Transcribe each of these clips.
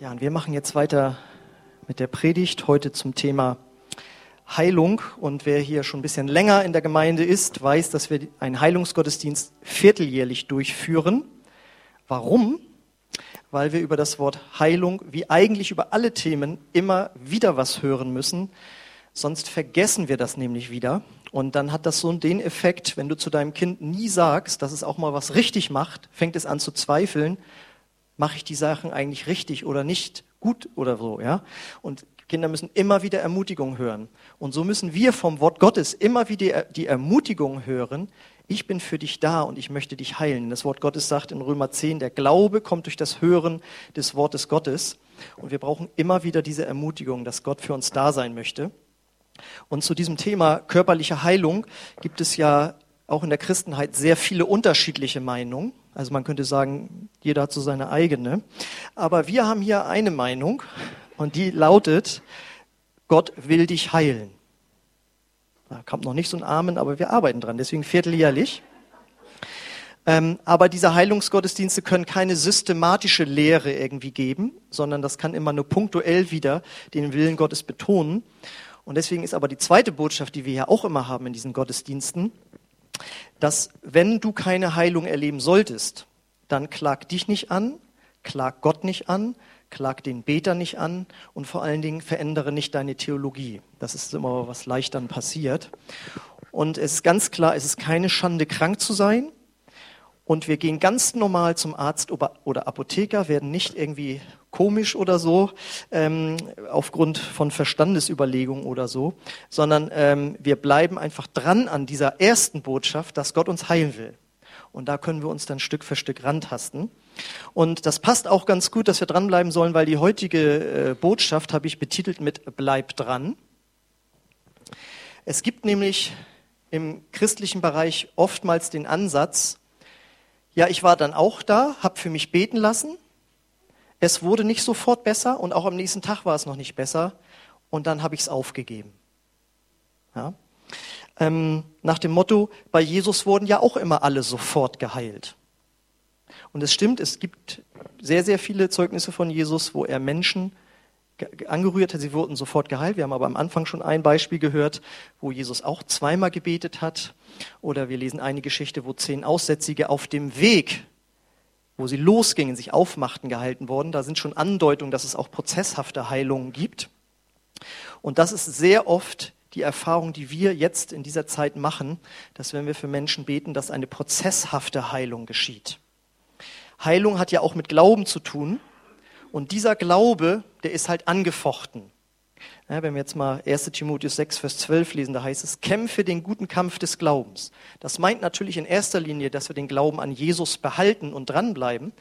Ja, und wir machen jetzt weiter mit der Predigt heute zum Thema Heilung. Und wer hier schon ein bisschen länger in der Gemeinde ist, weiß, dass wir einen Heilungsgottesdienst vierteljährlich durchführen. Warum? Weil wir über das Wort Heilung, wie eigentlich über alle Themen, immer wieder was hören müssen. Sonst vergessen wir das nämlich wieder. Und dann hat das so den Effekt, wenn du zu deinem Kind nie sagst, dass es auch mal was richtig macht, fängt es an zu zweifeln mache ich die Sachen eigentlich richtig oder nicht gut oder so, ja? Und Kinder müssen immer wieder Ermutigung hören. Und so müssen wir vom Wort Gottes immer wieder die Ermutigung hören, ich bin für dich da und ich möchte dich heilen. Das Wort Gottes sagt in Römer 10, der Glaube kommt durch das Hören des Wortes Gottes. Und wir brauchen immer wieder diese Ermutigung, dass Gott für uns da sein möchte. Und zu diesem Thema körperliche Heilung gibt es ja auch in der Christenheit sehr viele unterschiedliche Meinungen. Also man könnte sagen, jeder hat so seine eigene. Aber wir haben hier eine Meinung und die lautet, Gott will dich heilen. Da kommt noch nicht so ein Amen, aber wir arbeiten dran, deswegen vierteljährlich. Ähm, aber diese Heilungsgottesdienste können keine systematische Lehre irgendwie geben, sondern das kann immer nur punktuell wieder den Willen Gottes betonen. Und deswegen ist aber die zweite Botschaft, die wir ja auch immer haben in diesen Gottesdiensten, dass wenn du keine Heilung erleben solltest, dann klag dich nicht an, klag Gott nicht an, klag den Beter nicht an und vor allen Dingen verändere nicht deine Theologie. Das ist immer was leicht dann passiert. Und es ist ganz klar, es ist keine Schande, krank zu sein. Und wir gehen ganz normal zum Arzt oder Apotheker, werden nicht irgendwie komisch oder so, ähm, aufgrund von Verstandesüberlegungen oder so, sondern ähm, wir bleiben einfach dran an dieser ersten Botschaft, dass Gott uns heilen will. Und da können wir uns dann Stück für Stück rantasten. Und das passt auch ganz gut, dass wir dranbleiben sollen, weil die heutige äh, Botschaft habe ich betitelt mit Bleib dran. Es gibt nämlich im christlichen Bereich oftmals den Ansatz, ja, ich war dann auch da, habe für mich beten lassen, es wurde nicht sofort besser und auch am nächsten Tag war es noch nicht besser und dann habe ich es aufgegeben. Ja? Ähm, nach dem Motto, bei Jesus wurden ja auch immer alle sofort geheilt. Und es stimmt, es gibt sehr, sehr viele Zeugnisse von Jesus, wo er Menschen angerührt hat, sie wurden sofort geheilt. Wir haben aber am Anfang schon ein Beispiel gehört, wo Jesus auch zweimal gebetet hat. Oder wir lesen eine Geschichte, wo zehn Aussätzige auf dem Weg wo sie losgingen, sich aufmachten, gehalten worden. Da sind schon Andeutungen, dass es auch prozesshafte Heilungen gibt. Und das ist sehr oft die Erfahrung, die wir jetzt in dieser Zeit machen, dass wenn wir für Menschen beten, dass eine prozesshafte Heilung geschieht. Heilung hat ja auch mit Glauben zu tun. Und dieser Glaube, der ist halt angefochten. Ja, wenn wir jetzt mal 1 Timotheus 6, Vers 12 lesen, da heißt es, kämpfe den guten Kampf des Glaubens. Das meint natürlich in erster Linie, dass wir den Glauben an Jesus behalten und dranbleiben.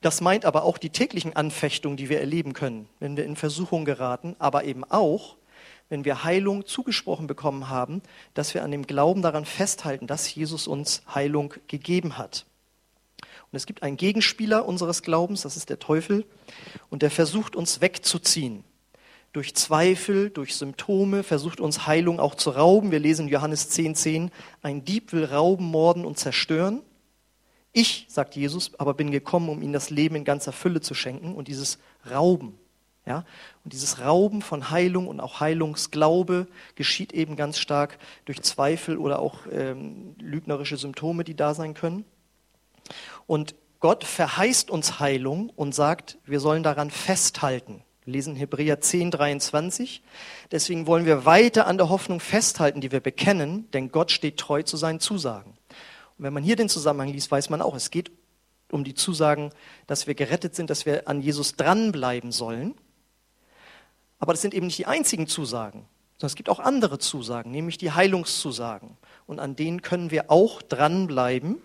Das meint aber auch die täglichen Anfechtungen, die wir erleben können, wenn wir in Versuchung geraten, aber eben auch, wenn wir Heilung zugesprochen bekommen haben, dass wir an dem Glauben daran festhalten, dass Jesus uns Heilung gegeben hat. Und es gibt einen Gegenspieler unseres Glaubens, das ist der Teufel, und der versucht uns wegzuziehen durch Zweifel, durch Symptome, versucht uns Heilung auch zu rauben. Wir lesen in Johannes 10,10, 10, ein Dieb will rauben, morden und zerstören. Ich, sagt Jesus, aber bin gekommen, um ihnen das Leben in ganzer Fülle zu schenken und dieses Rauben. Ja, und dieses Rauben von Heilung und auch Heilungsglaube geschieht eben ganz stark durch Zweifel oder auch ähm, lügnerische Symptome, die da sein können. Und Gott verheißt uns Heilung und sagt, wir sollen daran festhalten. Wir lesen Hebräer 10, 23. Deswegen wollen wir weiter an der Hoffnung festhalten, die wir bekennen, denn Gott steht treu zu seinen Zusagen. Und wenn man hier den Zusammenhang liest, weiß man auch, es geht um die Zusagen, dass wir gerettet sind, dass wir an Jesus dranbleiben sollen. Aber das sind eben nicht die einzigen Zusagen, sondern es gibt auch andere Zusagen, nämlich die Heilungszusagen. Und an denen können wir auch dranbleiben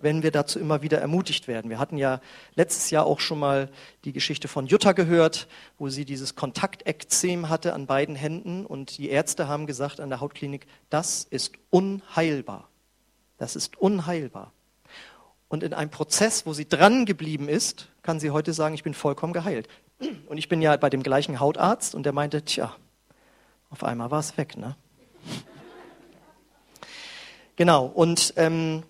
wenn wir dazu immer wieder ermutigt werden. Wir hatten ja letztes Jahr auch schon mal die Geschichte von Jutta gehört, wo sie dieses Kontaktekzem hatte an beiden Händen und die Ärzte haben gesagt an der Hautklinik, das ist unheilbar. Das ist unheilbar. Und in einem Prozess, wo sie dran geblieben ist, kann sie heute sagen, ich bin vollkommen geheilt. Und ich bin ja bei dem gleichen Hautarzt und der meinte, tja, auf einmal war es weg, ne? Genau, und ähm,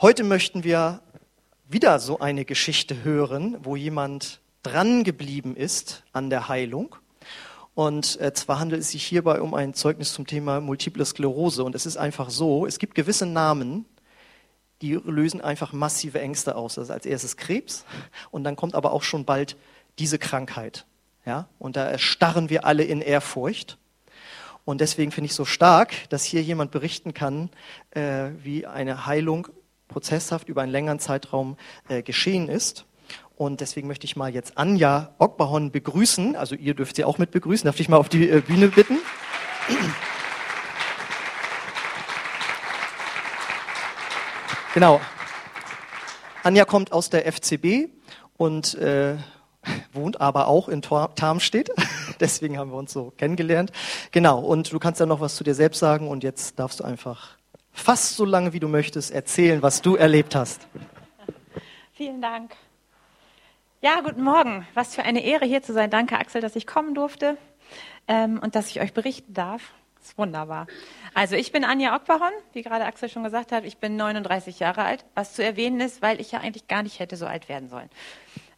Heute möchten wir wieder so eine Geschichte hören, wo jemand dran geblieben ist an der Heilung. Und äh, zwar handelt es sich hierbei um ein Zeugnis zum Thema Multiple Sklerose. Und es ist einfach so, es gibt gewisse Namen, die lösen einfach massive Ängste aus. Das ist als erstes Krebs und dann kommt aber auch schon bald diese Krankheit. Ja? Und da erstarren wir alle in Ehrfurcht. Und deswegen finde ich so stark, dass hier jemand berichten kann, äh, wie eine Heilung prozesshaft über einen längeren Zeitraum äh, geschehen ist. Und deswegen möchte ich mal jetzt Anja Ockbahon begrüßen. Also ihr dürft sie auch mit begrüßen. Darf ich mal auf die äh, Bühne bitten? Genau. Anja kommt aus der FCB und äh, wohnt aber auch in Tarmstedt. Deswegen haben wir uns so kennengelernt. Genau. Und du kannst ja noch was zu dir selbst sagen und jetzt darfst du einfach fast so lange, wie du möchtest, erzählen, was du erlebt hast. Vielen Dank. Ja, guten Morgen. Was für eine Ehre hier zu sein. Danke, Axel, dass ich kommen durfte ähm, und dass ich euch berichten darf. Das ist wunderbar. Also ich bin Anja Ockbahon, wie gerade Axel schon gesagt hat. Ich bin 39 Jahre alt, was zu erwähnen ist, weil ich ja eigentlich gar nicht hätte so alt werden sollen.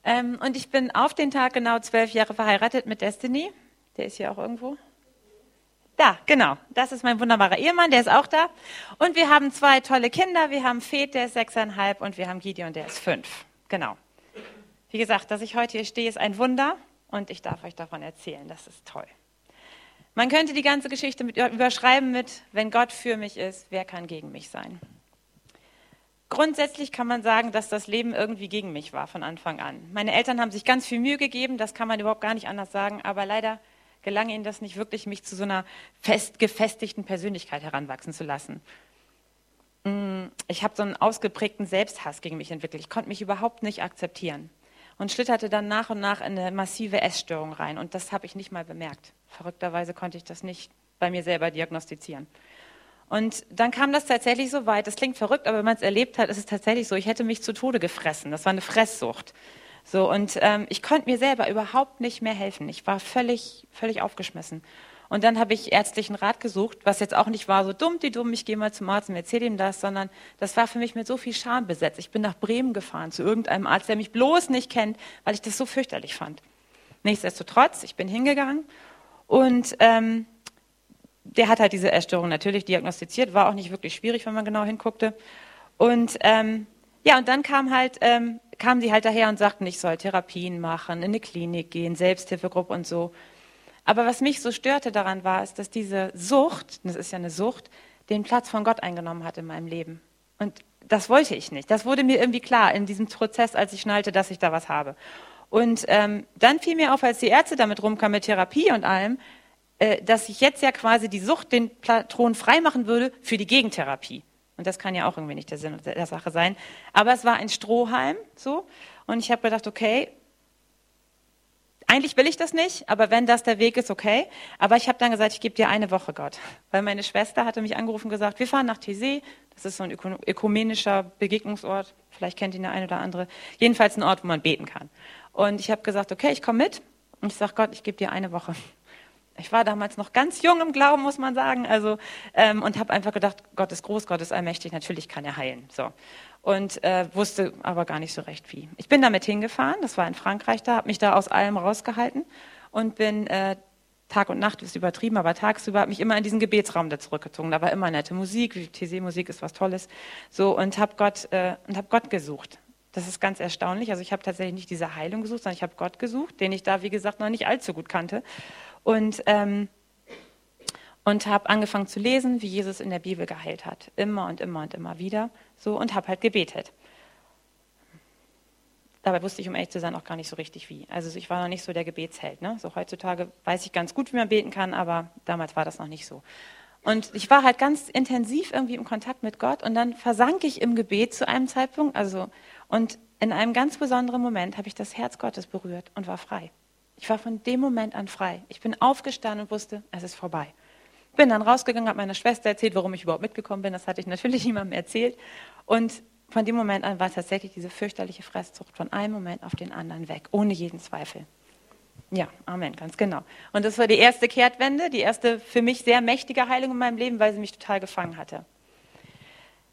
Ähm, und ich bin auf den Tag genau zwölf Jahre verheiratet mit Destiny. Der ist hier auch irgendwo. Da, genau. Das ist mein wunderbarer Ehemann, der ist auch da. Und wir haben zwei tolle Kinder. Wir haben Fed, der ist sechseinhalb, und wir haben Gideon, der ist fünf. Genau. Wie gesagt, dass ich heute hier stehe, ist ein Wunder und ich darf euch davon erzählen. Das ist toll. Man könnte die ganze Geschichte mit, überschreiben mit, wenn Gott für mich ist, wer kann gegen mich sein? Grundsätzlich kann man sagen, dass das Leben irgendwie gegen mich war von Anfang an. Meine Eltern haben sich ganz viel Mühe gegeben, das kann man überhaupt gar nicht anders sagen, aber leider gelang ihnen das nicht wirklich, mich zu so einer fest gefestigten Persönlichkeit heranwachsen zu lassen. Mm, ich habe so einen ausgeprägten Selbsthass gegen mich entwickelt. Ich konnte mich überhaupt nicht akzeptieren und schlitterte dann nach und nach in eine massive Essstörung rein. Und das habe ich nicht mal bemerkt. Verrückterweise konnte ich das nicht bei mir selber diagnostizieren. Und dann kam das tatsächlich so weit. Das klingt verrückt, aber wenn man es erlebt hat, ist es tatsächlich so. Ich hätte mich zu Tode gefressen. Das war eine Fresssucht. So und ähm, ich konnte mir selber überhaupt nicht mehr helfen. Ich war völlig, völlig aufgeschmissen. Und dann habe ich ärztlichen Rat gesucht, was jetzt auch nicht war so dumm, die dumm, ich gehe mal zum Arzt und erzähle ihm das, sondern das war für mich mit so viel Scham besetzt. Ich bin nach Bremen gefahren zu irgendeinem Arzt, der mich bloß nicht kennt, weil ich das so fürchterlich fand. Nichtsdestotrotz, ich bin hingegangen und ähm, der hat halt diese Essstörung natürlich diagnostiziert, war auch nicht wirklich schwierig, wenn man genau hinguckte. Und ähm, ja, und dann kam halt, ähm, kamen sie halt daher und sagten, ich soll Therapien machen, in eine Klinik gehen, Selbsthilfegruppe und so. Aber was mich so störte daran war, ist, dass diese Sucht, das ist ja eine Sucht, den Platz von Gott eingenommen hat in meinem Leben. Und das wollte ich nicht. Das wurde mir irgendwie klar in diesem Prozess, als ich schnallte, dass ich da was habe. Und ähm, dann fiel mir auf, als die Ärzte damit rumkamen mit Therapie und allem, äh, dass ich jetzt ja quasi die Sucht den Thron freimachen würde für die Gegentherapie. Und das kann ja auch irgendwie nicht der Sinn der Sache sein. Aber es war ein Strohhalm, so. Und ich habe gedacht, okay, eigentlich will ich das nicht, aber wenn das der Weg ist, okay. Aber ich habe dann gesagt, ich gebe dir eine Woche, Gott. Weil meine Schwester hatte mich angerufen und gesagt, wir fahren nach Thésée. Das ist so ein ökumenischer Begegnungsort. Vielleicht kennt ihn der eine oder andere. Jedenfalls ein Ort, wo man beten kann. Und ich habe gesagt, okay, ich komme mit. Und ich sage, Gott, ich gebe dir eine Woche. Ich war damals noch ganz jung im Glauben, muss man sagen. Also ähm, und habe einfach gedacht, Gott ist groß, Gott ist allmächtig. Natürlich kann er heilen. So und äh, wusste aber gar nicht so recht wie. Ich bin damit hingefahren, das war in Frankreich da, habe mich da aus allem rausgehalten und bin äh, Tag und Nacht ist übertrieben, aber tagsüber habe mich immer in diesen Gebetsraum da zurückgezogen. Da war immer nette Musik, TC-Musik ist was Tolles, so und habe Gott äh, und habe Gott gesucht. Das ist ganz erstaunlich. Also ich habe tatsächlich nicht diese Heilung gesucht, sondern ich habe Gott gesucht, den ich da wie gesagt noch nicht allzu gut kannte und ähm, und habe angefangen zu lesen, wie Jesus in der Bibel geheilt hat, immer und immer und immer wieder, so und habe halt gebetet. Dabei wusste ich, um ehrlich zu sein, auch gar nicht so richtig wie. Also ich war noch nicht so der Gebetsheld. Ne? So heutzutage weiß ich ganz gut, wie man beten kann, aber damals war das noch nicht so. Und ich war halt ganz intensiv irgendwie im Kontakt mit Gott und dann versank ich im Gebet zu einem Zeitpunkt, also und in einem ganz besonderen Moment habe ich das Herz Gottes berührt und war frei. Ich war von dem Moment an frei. Ich bin aufgestanden und wusste, es ist vorbei. Bin dann rausgegangen, habe meiner Schwester erzählt, warum ich überhaupt mitgekommen bin. Das hatte ich natürlich niemandem erzählt. Und von dem Moment an war tatsächlich diese fürchterliche Fresszucht von einem Moment auf den anderen weg, ohne jeden Zweifel. Ja, Amen, ganz genau. Und das war die erste Kehrtwende, die erste für mich sehr mächtige Heilung in meinem Leben, weil sie mich total gefangen hatte.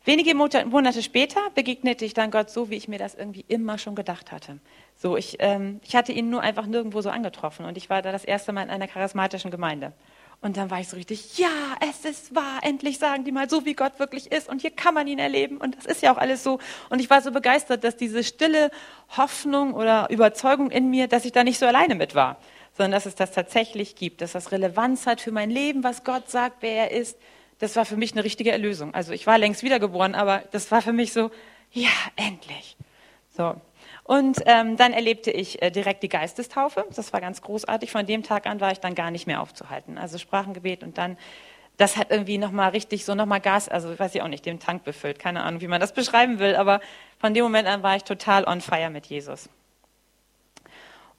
Wenige Monate später begegnete ich dann Gott so, wie ich mir das irgendwie immer schon gedacht hatte. So, ich, ähm, ich hatte ihn nur einfach nirgendwo so angetroffen und ich war da das erste Mal in einer charismatischen Gemeinde. Und dann war ich so richtig, ja, es ist wahr, endlich sagen die mal so, wie Gott wirklich ist und hier kann man ihn erleben und das ist ja auch alles so. Und ich war so begeistert, dass diese stille Hoffnung oder Überzeugung in mir, dass ich da nicht so alleine mit war, sondern dass es das tatsächlich gibt, dass das Relevanz hat für mein Leben, was Gott sagt, wer er ist. Das war für mich eine richtige Erlösung. Also ich war längst wiedergeboren, aber das war für mich so, ja, endlich. So. Und ähm, dann erlebte ich äh, direkt die Geistestaufe. Das war ganz großartig. Von dem Tag an war ich dann gar nicht mehr aufzuhalten. Also Sprachengebet und dann, das hat irgendwie nochmal richtig so nochmal Gas, also weiß ich auch nicht, den Tank befüllt. Keine Ahnung, wie man das beschreiben will, aber von dem Moment an war ich total on fire mit Jesus.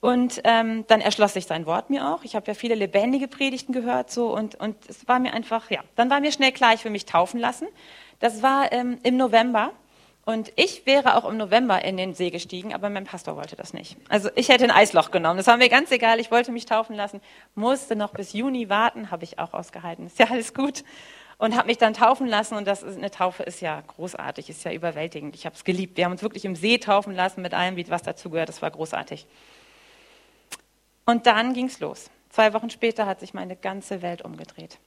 Und ähm, dann erschloss sich sein Wort mir auch. Ich habe ja viele lebendige Predigten gehört so und, und es war mir einfach, ja, dann war mir schnell klar, ich will mich taufen lassen. Das war ähm, im November und ich wäre auch im November in den See gestiegen, aber mein Pastor wollte das nicht. Also ich hätte ein Eisloch genommen. Das war mir ganz egal. Ich wollte mich taufen lassen, musste noch bis Juni warten, habe ich auch ausgehalten. Ist ja alles gut. Und habe mich dann taufen lassen. Und das ist, eine Taufe ist ja großartig, ist ja überwältigend. Ich habe es geliebt. Wir haben uns wirklich im See taufen lassen mit allem, was dazugehört. Das war großartig. Und dann ging es los. Zwei Wochen später hat sich meine ganze Welt umgedreht.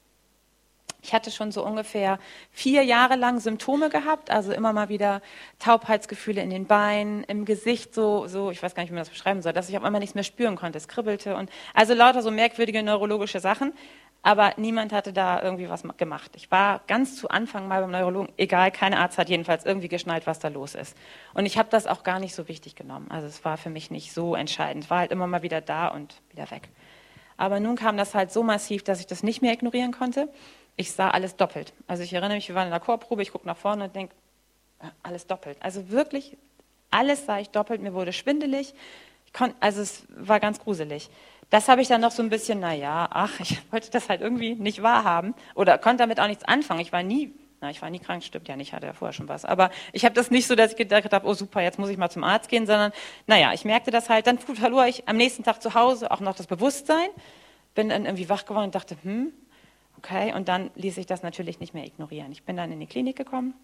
Ich hatte schon so ungefähr vier Jahre lang Symptome gehabt, also immer mal wieder Taubheitsgefühle in den Beinen, im Gesicht, so, so, ich weiß gar nicht, wie man das beschreiben soll, dass ich auf einmal nichts mehr spüren konnte. Es kribbelte und also lauter so merkwürdige neurologische Sachen. Aber niemand hatte da irgendwie was gemacht. Ich war ganz zu Anfang mal beim Neurologen, egal, kein Arzt hat jedenfalls irgendwie geschnallt, was da los ist. Und ich habe das auch gar nicht so wichtig genommen. Also es war für mich nicht so entscheidend. War halt immer mal wieder da und wieder weg. Aber nun kam das halt so massiv, dass ich das nicht mehr ignorieren konnte ich sah alles doppelt. Also ich erinnere mich, wir waren in der Chorprobe, ich gucke nach vorne und denke, alles doppelt. Also wirklich, alles sah ich doppelt, mir wurde schwindelig. Konnt, also es war ganz gruselig. Das habe ich dann noch so ein bisschen, naja, ach, ich wollte das halt irgendwie nicht wahrhaben oder konnte damit auch nichts anfangen. Ich war nie, na, ich war nie krank, stimmt ja nicht, hatte ja vorher schon was. Aber ich habe das nicht so, dass ich gedacht habe, oh super, jetzt muss ich mal zum Arzt gehen, sondern naja, ich merkte das halt. Dann verlor ich am nächsten Tag zu Hause auch noch das Bewusstsein, bin dann irgendwie wach geworden und dachte, hm, Okay, und dann ließ ich das natürlich nicht mehr ignorieren. Ich bin dann in die Klinik gekommen.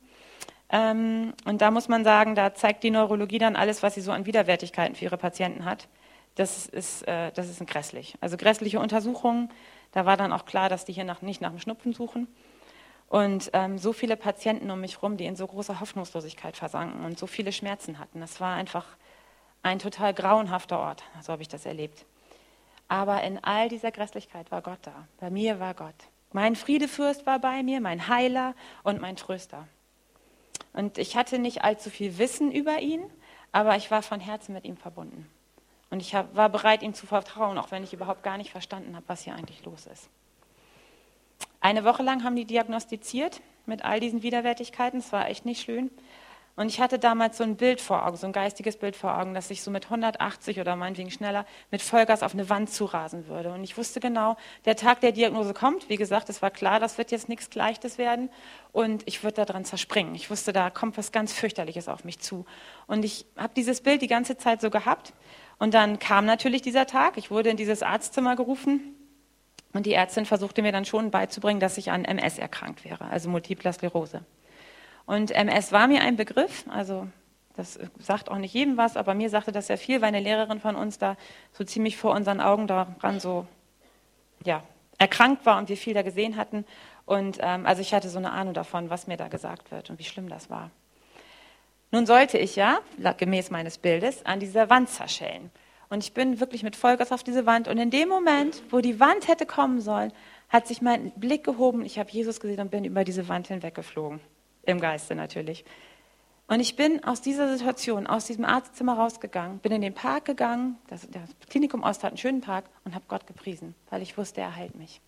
Ähm, und da muss man sagen, da zeigt die Neurologie dann alles, was sie so an Widerwärtigkeiten für ihre Patienten hat. Das ist, äh, das ist grässlich. Also grässliche Untersuchungen. Da war dann auch klar, dass die hier nach, nicht nach dem Schnupfen suchen. Und ähm, so viele Patienten um mich herum, die in so großer Hoffnungslosigkeit versanken und so viele Schmerzen hatten. Das war einfach ein total grauenhafter Ort. So habe ich das erlebt. Aber in all dieser Grässlichkeit war Gott da. Bei mir war Gott. Mein Friedefürst war bei mir, mein Heiler und mein Tröster. Und ich hatte nicht allzu viel Wissen über ihn, aber ich war von Herzen mit ihm verbunden. Und ich war bereit, ihm zu vertrauen, auch wenn ich überhaupt gar nicht verstanden habe, was hier eigentlich los ist. Eine Woche lang haben die diagnostiziert mit all diesen Widerwärtigkeiten. Es war echt nicht schön. Und ich hatte damals so ein Bild vor Augen, so ein geistiges Bild vor Augen, dass ich so mit 180 oder meinetwegen schneller mit Vollgas auf eine Wand zurasen würde. Und ich wusste genau, der Tag der Diagnose kommt. Wie gesagt, es war klar, das wird jetzt nichts Leichtes werden. Und ich würde daran zerspringen. Ich wusste, da kommt was ganz fürchterliches auf mich zu. Und ich habe dieses Bild die ganze Zeit so gehabt. Und dann kam natürlich dieser Tag. Ich wurde in dieses Arztzimmer gerufen. Und die Ärztin versuchte mir dann schon beizubringen, dass ich an MS erkrankt wäre, also Multipler Sklerose. Und MS war mir ein Begriff, also das sagt auch nicht jedem was, aber mir sagte das sehr viel, weil eine Lehrerin von uns da so ziemlich vor unseren Augen daran so ja, erkrankt war und wir viel da gesehen hatten. Und ähm, also ich hatte so eine Ahnung davon, was mir da gesagt wird und wie schlimm das war. Nun sollte ich ja, gemäß meines Bildes, an dieser Wand zerschellen. Und ich bin wirklich mit Vollgas auf diese Wand. Und in dem Moment, wo die Wand hätte kommen sollen, hat sich mein Blick gehoben. Ich habe Jesus gesehen und bin über diese Wand hinweggeflogen. Im Geiste natürlich. Und ich bin aus dieser Situation, aus diesem Arztzimmer rausgegangen, bin in den Park gegangen, das, das Klinikum Ost hat einen schönen Park und habe Gott gepriesen, weil ich wusste, er heilt mich.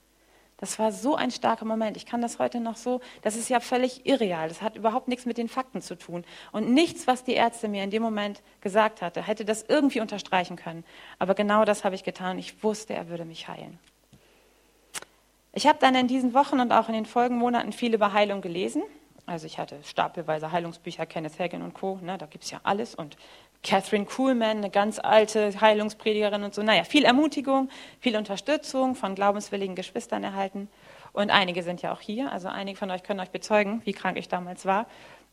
Das war so ein starker Moment. Ich kann das heute noch so, das ist ja völlig irreal. Das hat überhaupt nichts mit den Fakten zu tun. Und nichts, was die Ärzte mir in dem Moment gesagt hatte, hätte das irgendwie unterstreichen können. Aber genau das habe ich getan. Ich wusste, er würde mich heilen. Ich habe dann in diesen Wochen und auch in den Folgenmonaten viel über Heilung gelesen. Also ich hatte stapelweise Heilungsbücher, Kenneth Hagin und Co., ne, da gibt es ja alles. Und Catherine Kuhlman, eine ganz alte Heilungspredigerin und so. Naja, viel Ermutigung, viel Unterstützung von glaubenswilligen Geschwistern erhalten. Und einige sind ja auch hier, also einige von euch können euch bezeugen, wie krank ich damals war.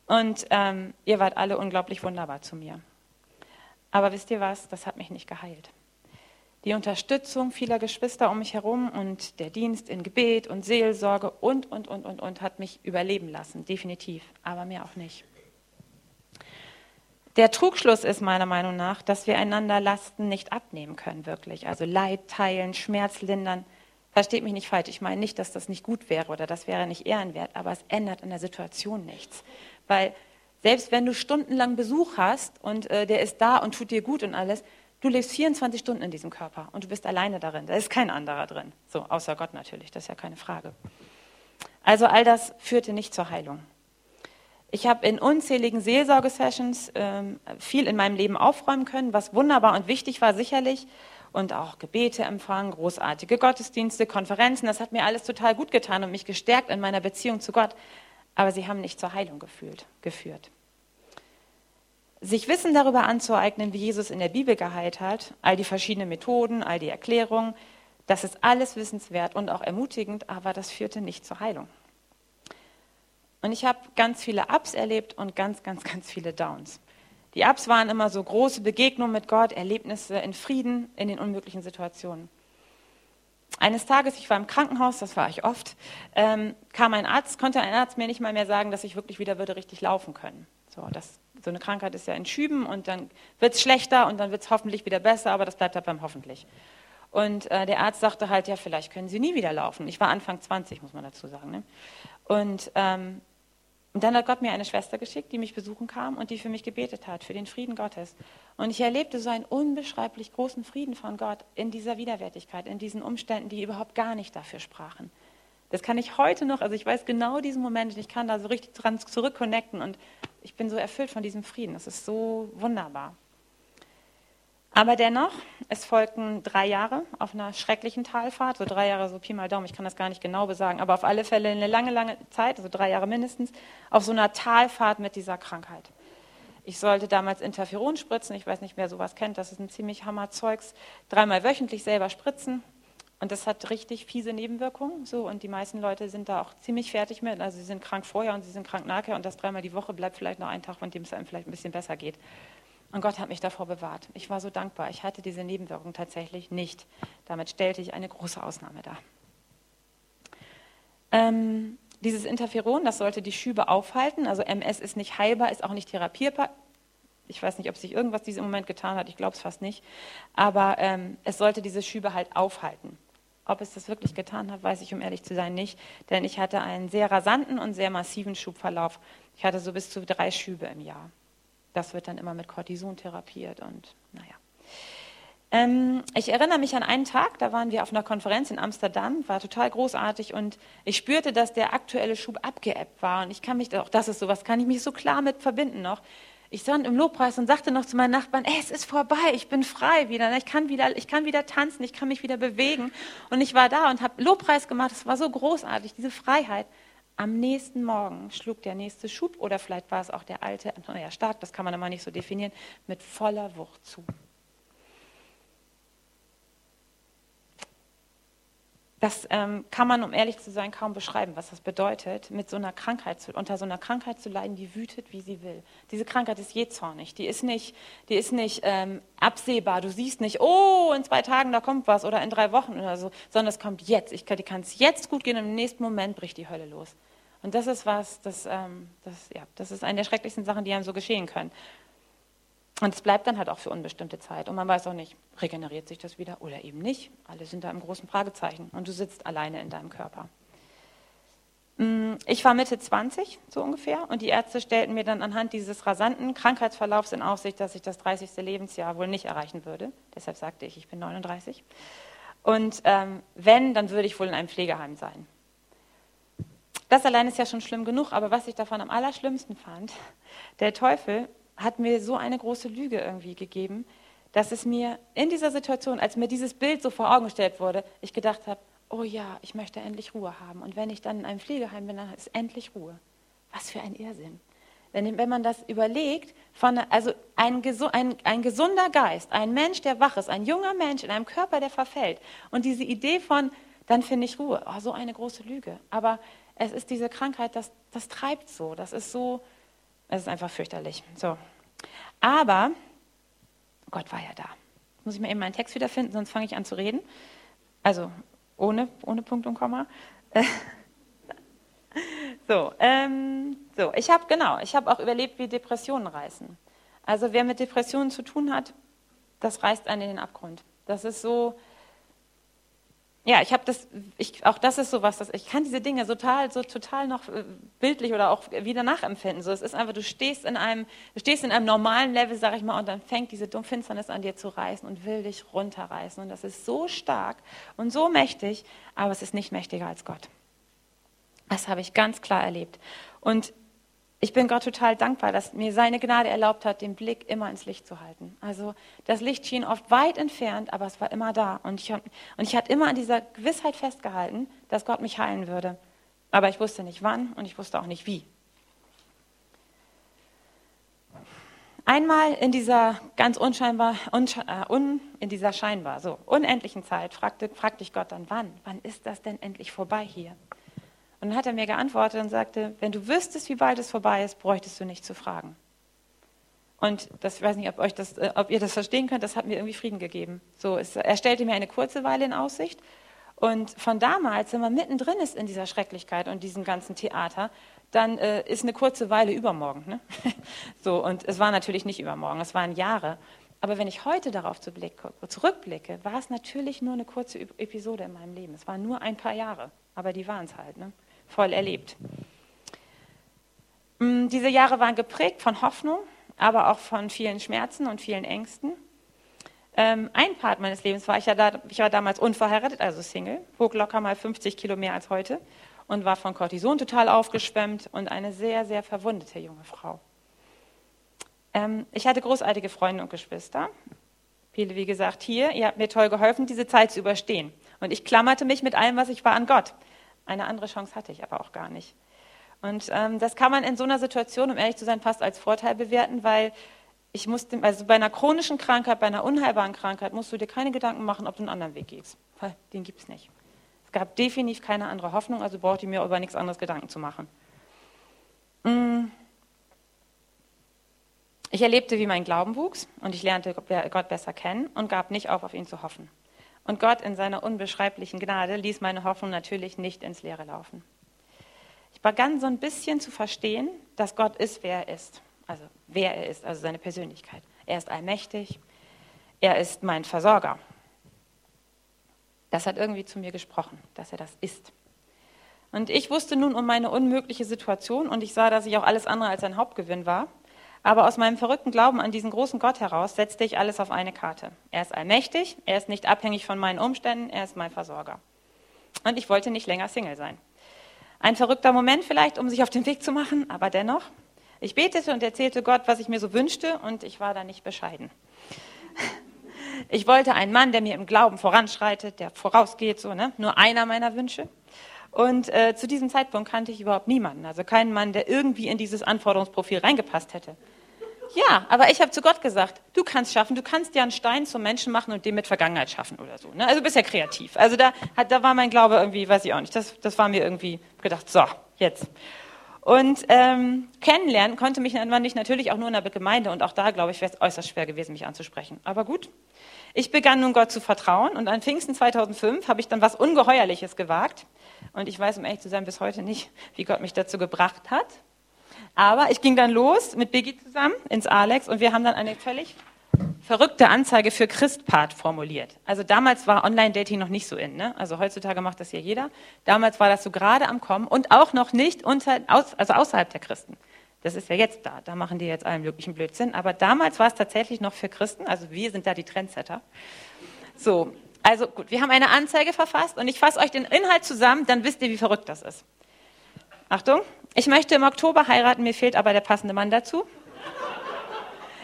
Und ähm, ihr wart alle unglaublich wunderbar zu mir. Aber wisst ihr was, das hat mich nicht geheilt. Die Unterstützung vieler Geschwister um mich herum und der Dienst in Gebet und Seelsorge und, und, und, und, und hat mich überleben lassen, definitiv, aber mehr auch nicht. Der Trugschluss ist meiner Meinung nach, dass wir einander Lasten nicht abnehmen können, wirklich. Also Leid teilen, Schmerz lindern. Versteht mich nicht falsch, ich meine nicht, dass das nicht gut wäre oder das wäre nicht ehrenwert, aber es ändert an der Situation nichts. Weil selbst wenn du stundenlang Besuch hast und äh, der ist da und tut dir gut und alles, du lebst 24 Stunden in diesem Körper und du bist alleine darin. Da ist kein anderer drin. So, außer Gott natürlich, das ist ja keine Frage. Also all das führte nicht zur Heilung. Ich habe in unzähligen Seelsorgesessions ähm, viel in meinem Leben aufräumen können, was wunderbar und wichtig war, sicherlich. Und auch Gebete empfangen, großartige Gottesdienste, Konferenzen. Das hat mir alles total gut getan und mich gestärkt in meiner Beziehung zu Gott. Aber sie haben nicht zur Heilung gefühlt, geführt. Sich Wissen darüber anzueignen, wie Jesus in der Bibel geheilt hat, all die verschiedenen Methoden, all die Erklärungen, das ist alles wissenswert und auch ermutigend, aber das führte nicht zur Heilung. Und ich habe ganz viele Ups erlebt und ganz, ganz, ganz viele Downs. Die Ups waren immer so große Begegnungen mit Gott, Erlebnisse in Frieden in den unmöglichen Situationen. Eines Tages, ich war im Krankenhaus, das war ich oft, ähm, kam ein Arzt, konnte ein Arzt mir nicht mal mehr sagen, dass ich wirklich wieder würde richtig laufen können. So, das, so eine Krankheit ist ja in Schüben und dann wird es schlechter und dann wird es hoffentlich wieder besser, aber das bleibt halt beim hoffentlich. Und äh, der Arzt sagte halt, ja, vielleicht können Sie nie wieder laufen. Ich war Anfang 20, muss man dazu sagen. Ne? Und ähm, und dann hat Gott mir eine Schwester geschickt, die mich besuchen kam und die für mich gebetet hat, für den Frieden Gottes. Und ich erlebte so einen unbeschreiblich großen Frieden von Gott in dieser Widerwärtigkeit, in diesen Umständen, die überhaupt gar nicht dafür sprachen. Das kann ich heute noch, also ich weiß genau diesen Moment und ich kann da so richtig dran zurückconnecten und ich bin so erfüllt von diesem Frieden. Das ist so wunderbar. Aber dennoch, es folgten drei Jahre auf einer schrecklichen Talfahrt, so drei Jahre, so Pi mal Daumen, ich kann das gar nicht genau besagen, aber auf alle Fälle eine lange, lange Zeit, also drei Jahre mindestens, auf so einer Talfahrt mit dieser Krankheit. Ich sollte damals Interferon spritzen, ich weiß nicht, wer sowas kennt, das ist ein ziemlich Hammerzeugs, dreimal wöchentlich selber spritzen. Und das hat richtig fiese Nebenwirkungen. So, und die meisten Leute sind da auch ziemlich fertig mit. Also sie sind krank vorher und sie sind krank nachher und das dreimal die Woche bleibt vielleicht noch ein Tag, von dem es einem vielleicht ein bisschen besser geht. Und Gott hat mich davor bewahrt. Ich war so dankbar. Ich hatte diese Nebenwirkung tatsächlich nicht. Damit stellte ich eine große Ausnahme dar. Ähm, dieses Interferon, das sollte die Schübe aufhalten. Also MS ist nicht heilbar, ist auch nicht therapierbar. Ich weiß nicht, ob sich irgendwas diesem Moment getan hat. Ich glaube es fast nicht. Aber ähm, es sollte diese Schübe halt aufhalten. Ob es das wirklich getan hat, weiß ich, um ehrlich zu sein, nicht. Denn ich hatte einen sehr rasanten und sehr massiven Schubverlauf. Ich hatte so bis zu drei Schübe im Jahr. Das wird dann immer mit Cortison therapiert und naja. Ähm, ich erinnere mich an einen Tag, da waren wir auf einer Konferenz in Amsterdam, war total großartig und ich spürte, dass der aktuelle Schub abgeebbt war und ich kann mich, auch das ist sowas, kann ich mich so klar mit verbinden noch. Ich stand im Lobpreis und sagte noch zu meinen Nachbarn, es ist vorbei, ich bin frei wieder, ich kann wieder, ich kann wieder tanzen, ich kann mich wieder bewegen. Und ich war da und habe Lobpreis gemacht, es war so großartig, diese Freiheit. Am nächsten Morgen schlug der nächste Schub, oder vielleicht war es auch der alte, naja, stark, das kann man immer nicht so definieren, mit voller Wucht zu. Das ähm, kann man, um ehrlich zu sein, kaum beschreiben, was das bedeutet, mit so einer Krankheit zu, unter so einer Krankheit zu leiden, die wütet, wie sie will. Diese Krankheit ist jähzornig, die ist nicht, die ist nicht ähm, absehbar. Du siehst nicht, oh, in zwei Tagen da kommt was oder in drei Wochen oder so, sondern es kommt jetzt. Ich, kann es jetzt gut gehen und im nächsten Moment bricht die Hölle los. Und das ist was, das, ähm, das, ja, das ist eine der schrecklichsten Sachen, die einem so geschehen können. Und es bleibt dann halt auch für unbestimmte Zeit. Und man weiß auch nicht, regeneriert sich das wieder oder eben nicht. Alle sind da im großen Fragezeichen. Und du sitzt alleine in deinem Körper. Mm, ich war Mitte 20, so ungefähr, und die Ärzte stellten mir dann anhand dieses rasanten Krankheitsverlaufs in Aussicht, dass ich das 30. Lebensjahr wohl nicht erreichen würde. Deshalb sagte ich, ich bin 39. Und ähm, wenn, dann würde ich wohl in einem Pflegeheim sein. Das allein ist ja schon schlimm genug, aber was ich davon am allerschlimmsten fand, der Teufel hat mir so eine große Lüge irgendwie gegeben, dass es mir in dieser Situation, als mir dieses Bild so vor Augen gestellt wurde, ich gedacht habe, oh ja, ich möchte endlich Ruhe haben. Und wenn ich dann in einem Pflegeheim bin, dann ist endlich Ruhe. Was für ein Irrsinn. Wenn, wenn man das überlegt, von, also ein, ein, ein gesunder Geist, ein Mensch, der wach ist, ein junger Mensch in einem Körper, der verfällt. Und diese Idee von, dann finde ich Ruhe, oh, so eine große Lüge. Aber es ist diese Krankheit, das, das treibt so, das ist so, Es ist einfach fürchterlich. So. Aber Gott war ja da. Muss ich mir eben meinen Text wiederfinden, sonst fange ich an zu reden. Also ohne, ohne Punkt und Komma. so, ähm, so, ich habe genau, ich habe auch überlebt, wie Depressionen reißen. Also wer mit Depressionen zu tun hat, das reißt einen in den Abgrund. Das ist so, ja, ich habe das, ich, auch das ist so was, ich kann diese Dinge total, so total noch äh, bildlich oder auch wieder nachempfinden. So, es ist einfach, du stehst in einem, du stehst in einem normalen Level, sag ich mal, und dann fängt diese Finsternis an dir zu reißen und will dich runterreißen. Und das ist so stark und so mächtig, aber es ist nicht mächtiger als Gott. Das habe ich ganz klar erlebt. Und ich bin Gott total dankbar, dass mir seine Gnade erlaubt hat, den Blick immer ins Licht zu halten. Also das Licht schien oft weit entfernt, aber es war immer da. Und ich, und ich hatte immer an dieser Gewissheit festgehalten, dass Gott mich heilen würde. Aber ich wusste nicht wann und ich wusste auch nicht wie. Einmal in dieser ganz unscheinbar, unsche, äh, un, in dieser scheinbar, so unendlichen Zeit fragte, fragte ich Gott dann, wann? Wann ist das denn endlich vorbei hier? Und dann hat er mir geantwortet und sagte, wenn du wüsstest, wie bald es vorbei ist, bräuchtest du nicht zu fragen. Und das, ich weiß nicht, ob, euch das, äh, ob ihr das verstehen könnt, das hat mir irgendwie Frieden gegeben. So, es, er stellte mir eine kurze Weile in Aussicht. Und von damals, wenn man mittendrin ist in dieser Schrecklichkeit und diesem ganzen Theater, dann äh, ist eine kurze Weile übermorgen. Ne? so, und es war natürlich nicht übermorgen, es waren Jahre. Aber wenn ich heute darauf zurückblicke, war es natürlich nur eine kurze Episode in meinem Leben. Es waren nur ein paar Jahre, aber die waren es halt. Ne? Voll erlebt. Mm, diese Jahre waren geprägt von Hoffnung, aber auch von vielen Schmerzen und vielen Ängsten. Ähm, ein Part meines Lebens war ich ja da, ich war damals unverheiratet, also Single, wog locker mal 50 Kilo mehr als heute und war von Cortison total aufgeschwemmt und eine sehr, sehr verwundete junge Frau. Ähm, ich hatte großartige Freunde und Geschwister. Viele, wie gesagt, hier, ihr habt mir toll geholfen, diese Zeit zu überstehen. Und ich klammerte mich mit allem, was ich war, an Gott. Eine andere Chance hatte ich aber auch gar nicht. Und ähm, das kann man in so einer Situation, um ehrlich zu sein, fast als Vorteil bewerten, weil ich musste, also bei einer chronischen Krankheit, bei einer unheilbaren Krankheit, musst du dir keine Gedanken machen, ob du einen anderen Weg gehst. Den gibt es nicht. Es gab definitiv keine andere Hoffnung, also brauchte ich mir über nichts anderes Gedanken zu machen. Mm. Ich erlebte, wie mein Glauben wuchs und ich lernte Gott besser kennen und gab nicht auf, auf ihn zu hoffen. Und Gott in seiner unbeschreiblichen Gnade ließ meine Hoffnung natürlich nicht ins Leere laufen. Ich begann so ein bisschen zu verstehen, dass Gott ist, wer er ist. Also wer er ist, also seine Persönlichkeit. Er ist allmächtig. Er ist mein Versorger. Das hat irgendwie zu mir gesprochen, dass er das ist. Und ich wusste nun um meine unmögliche Situation und ich sah, dass ich auch alles andere als ein Hauptgewinn war. Aber aus meinem verrückten Glauben an diesen großen Gott heraus setzte ich alles auf eine Karte. Er ist allmächtig, er ist nicht abhängig von meinen Umständen, er ist mein Versorger. Und ich wollte nicht länger Single sein. Ein verrückter Moment vielleicht, um sich auf den Weg zu machen, aber dennoch. Ich betete und erzählte Gott, was ich mir so wünschte, und ich war da nicht bescheiden. Ich wollte einen Mann, der mir im Glauben voranschreitet, der vorausgeht, so, ne? Nur einer meiner Wünsche. Und äh, zu diesem Zeitpunkt kannte ich überhaupt niemanden, also keinen Mann, der irgendwie in dieses Anforderungsprofil reingepasst hätte. Ja, aber ich habe zu Gott gesagt, du kannst schaffen, du kannst ja einen Stein zum Menschen machen und den mit Vergangenheit schaffen oder so. Ne? Also bist ja kreativ. Also da, hat, da war mein Glaube irgendwie, weiß ich auch nicht, das, das war mir irgendwie gedacht, so, jetzt. Und ähm, kennenlernen konnte mich nicht natürlich auch nur in der Gemeinde und auch da, glaube ich, wäre es äußerst schwer gewesen, mich anzusprechen. Aber gut, ich begann nun Gott zu vertrauen und an Pfingsten 2005 habe ich dann was Ungeheuerliches gewagt. Und ich weiß, um ehrlich zu sein, bis heute nicht, wie Gott mich dazu gebracht hat. Aber ich ging dann los mit Biggie zusammen ins Alex und wir haben dann eine völlig verrückte Anzeige für Christpart formuliert. Also damals war Online-Dating noch nicht so in. Ne? Also heutzutage macht das ja jeder. Damals war das so gerade am Kommen und auch noch nicht unter, also außerhalb der Christen. Das ist ja jetzt da. Da machen die jetzt allen möglichen Blödsinn. Aber damals war es tatsächlich noch für Christen. Also wir sind da die Trendsetter. So, also gut, wir haben eine Anzeige verfasst und ich fasse euch den Inhalt zusammen, dann wisst ihr, wie verrückt das ist. Achtung, ich möchte im Oktober heiraten, mir fehlt aber der passende Mann dazu.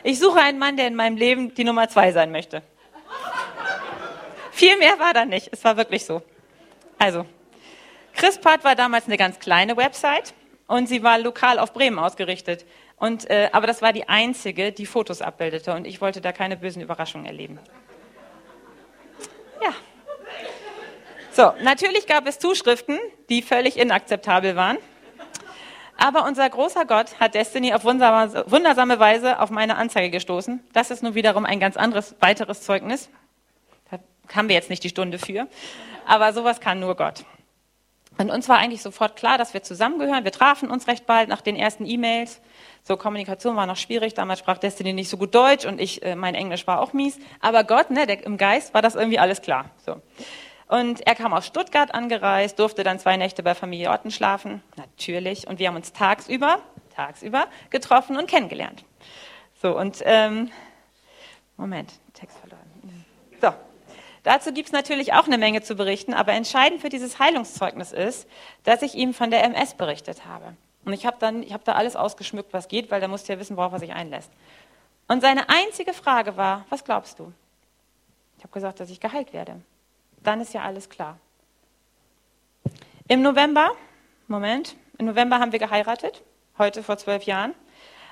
Ich suche einen Mann, der in meinem Leben die Nummer zwei sein möchte. Viel mehr war da nicht, es war wirklich so. Also, Christpart war damals eine ganz kleine Website und sie war lokal auf Bremen ausgerichtet. Und, äh, aber das war die einzige, die Fotos abbildete und ich wollte da keine bösen Überraschungen erleben. Ja. So, natürlich gab es Zuschriften, die völlig inakzeptabel waren. Aber unser großer Gott hat Destiny auf wundersame Weise auf meine Anzeige gestoßen. Das ist nun wiederum ein ganz anderes, weiteres Zeugnis. Da haben wir jetzt nicht die Stunde für. Aber sowas kann nur Gott. Und uns war eigentlich sofort klar, dass wir zusammengehören. Wir trafen uns recht bald nach den ersten E-Mails. So, Kommunikation war noch schwierig. Damals sprach Destiny nicht so gut Deutsch und ich, äh, mein Englisch war auch mies. Aber Gott, ne, der, im Geist war das irgendwie alles klar. So. Und er kam aus Stuttgart angereist, durfte dann zwei Nächte bei Familie Otten schlafen. Natürlich. Und wir haben uns tagsüber, tagsüber getroffen und kennengelernt. So, und, ähm, Moment, Text verloren. So. Dazu gibt es natürlich auch eine Menge zu berichten, aber entscheidend für dieses Heilungszeugnis ist, dass ich ihm von der MS berichtet habe. Und ich habe dann, da alles ausgeschmückt, was geht, weil da musste ja wissen, worauf er sich einlässt. Und seine einzige Frage war, was glaubst du? Ich habe gesagt, dass ich geheilt werde. Dann ist ja alles klar. Im November, Moment, im November haben wir geheiratet, heute vor zwölf Jahren.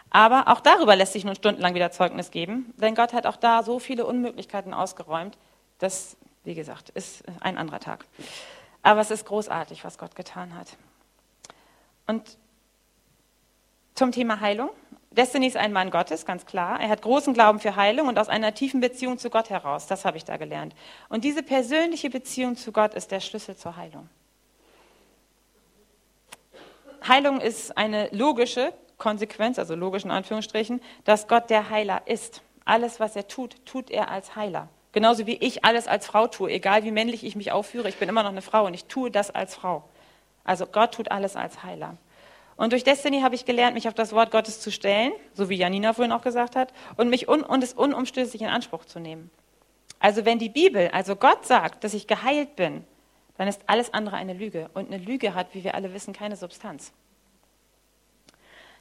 Aber auch darüber lässt sich nun stundenlang wieder Zeugnis geben, denn Gott hat auch da so viele Unmöglichkeiten ausgeräumt. Das, wie gesagt, ist ein anderer Tag. Aber es ist großartig, was Gott getan hat. Und zum Thema Heilung. Destiny ist ein Mann Gottes, ganz klar. Er hat großen Glauben für Heilung und aus einer tiefen Beziehung zu Gott heraus. Das habe ich da gelernt. Und diese persönliche Beziehung zu Gott ist der Schlüssel zur Heilung. Heilung ist eine logische Konsequenz, also logisch in Anführungsstrichen, dass Gott der Heiler ist. Alles, was er tut, tut er als Heiler. Genauso wie ich alles als Frau tue, egal wie männlich ich mich aufführe, ich bin immer noch eine Frau und ich tue das als Frau. Also Gott tut alles als Heiler. Und durch Destiny habe ich gelernt, mich auf das Wort Gottes zu stellen, so wie Janina vorhin auch gesagt hat, und, mich un und es unumstößlich in Anspruch zu nehmen. Also wenn die Bibel, also Gott sagt, dass ich geheilt bin, dann ist alles andere eine Lüge. Und eine Lüge hat, wie wir alle wissen, keine Substanz.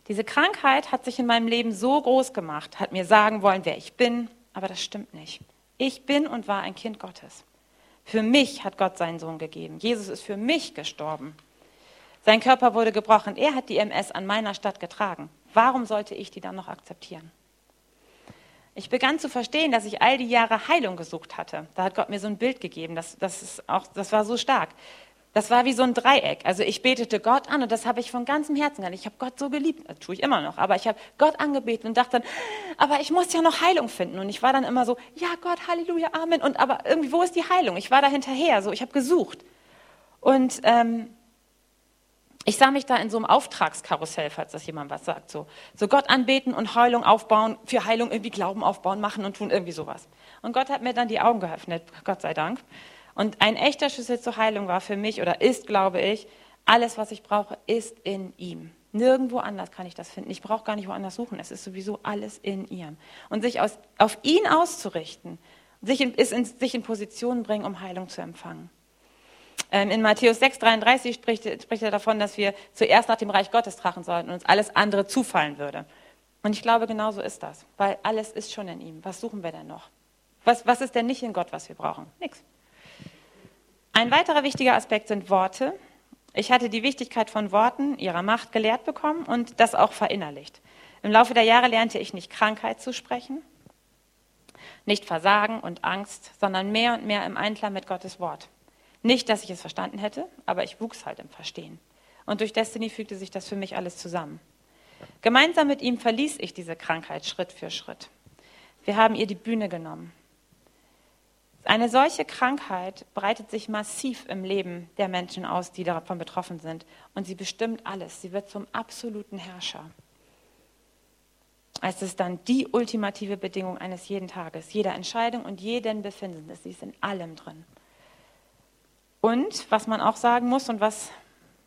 Diese Krankheit hat sich in meinem Leben so groß gemacht, hat mir sagen wollen, wer ich bin, aber das stimmt nicht. Ich bin und war ein Kind Gottes. Für mich hat Gott seinen Sohn gegeben. Jesus ist für mich gestorben. Sein Körper wurde gebrochen. Er hat die MS an meiner Stadt getragen. Warum sollte ich die dann noch akzeptieren? Ich begann zu verstehen, dass ich all die Jahre Heilung gesucht hatte. Da hat Gott mir so ein Bild gegeben. Das, das, ist auch, das war so stark. Das war wie so ein Dreieck. Also ich betete Gott an und das habe ich von ganzem Herzen getan. Ich habe Gott so geliebt, das tue ich immer noch, aber ich habe Gott angebeten und dachte dann, aber ich muss ja noch Heilung finden. Und ich war dann immer so, ja Gott, Halleluja, Amen. Und aber irgendwie, wo ist die Heilung? Ich war da hinterher, so ich habe gesucht. Und ähm, ich sah mich da in so einem Auftragskarussell, falls das jemand was sagt. So, so Gott anbeten und Heilung aufbauen, für Heilung irgendwie Glauben aufbauen, machen und tun irgendwie sowas. Und Gott hat mir dann die Augen geöffnet, Gott sei Dank. Und ein echter Schlüssel zur Heilung war für mich oder ist, glaube ich, alles, was ich brauche, ist in ihm. Nirgendwo anders kann ich das finden. Ich brauche gar nicht woanders suchen. Es ist sowieso alles in ihm. Und sich aus, auf ihn auszurichten, sich in, ist in, sich in Position bringen, um Heilung zu empfangen. Ähm, in Matthäus 6,33 spricht, spricht er davon, dass wir zuerst nach dem Reich Gottes trachen sollten und uns alles andere zufallen würde. Und ich glaube, genau so ist das, weil alles ist schon in ihm. Was suchen wir denn noch? Was, was ist denn nicht in Gott, was wir brauchen? Nix. Ein weiterer wichtiger Aspekt sind Worte. Ich hatte die Wichtigkeit von Worten, ihrer Macht gelehrt bekommen und das auch verinnerlicht. Im Laufe der Jahre lernte ich nicht Krankheit zu sprechen, nicht Versagen und Angst, sondern mehr und mehr im Einklang mit Gottes Wort. Nicht, dass ich es verstanden hätte, aber ich wuchs halt im Verstehen. Und durch Destiny fügte sich das für mich alles zusammen. Gemeinsam mit ihm verließ ich diese Krankheit Schritt für Schritt. Wir haben ihr die Bühne genommen. Eine solche Krankheit breitet sich massiv im Leben der Menschen aus, die davon betroffen sind. Und sie bestimmt alles. Sie wird zum absoluten Herrscher. Es ist dann die ultimative Bedingung eines jeden Tages, jeder Entscheidung und jeden Befindens. Sie ist in allem drin. Und was man auch sagen muss und was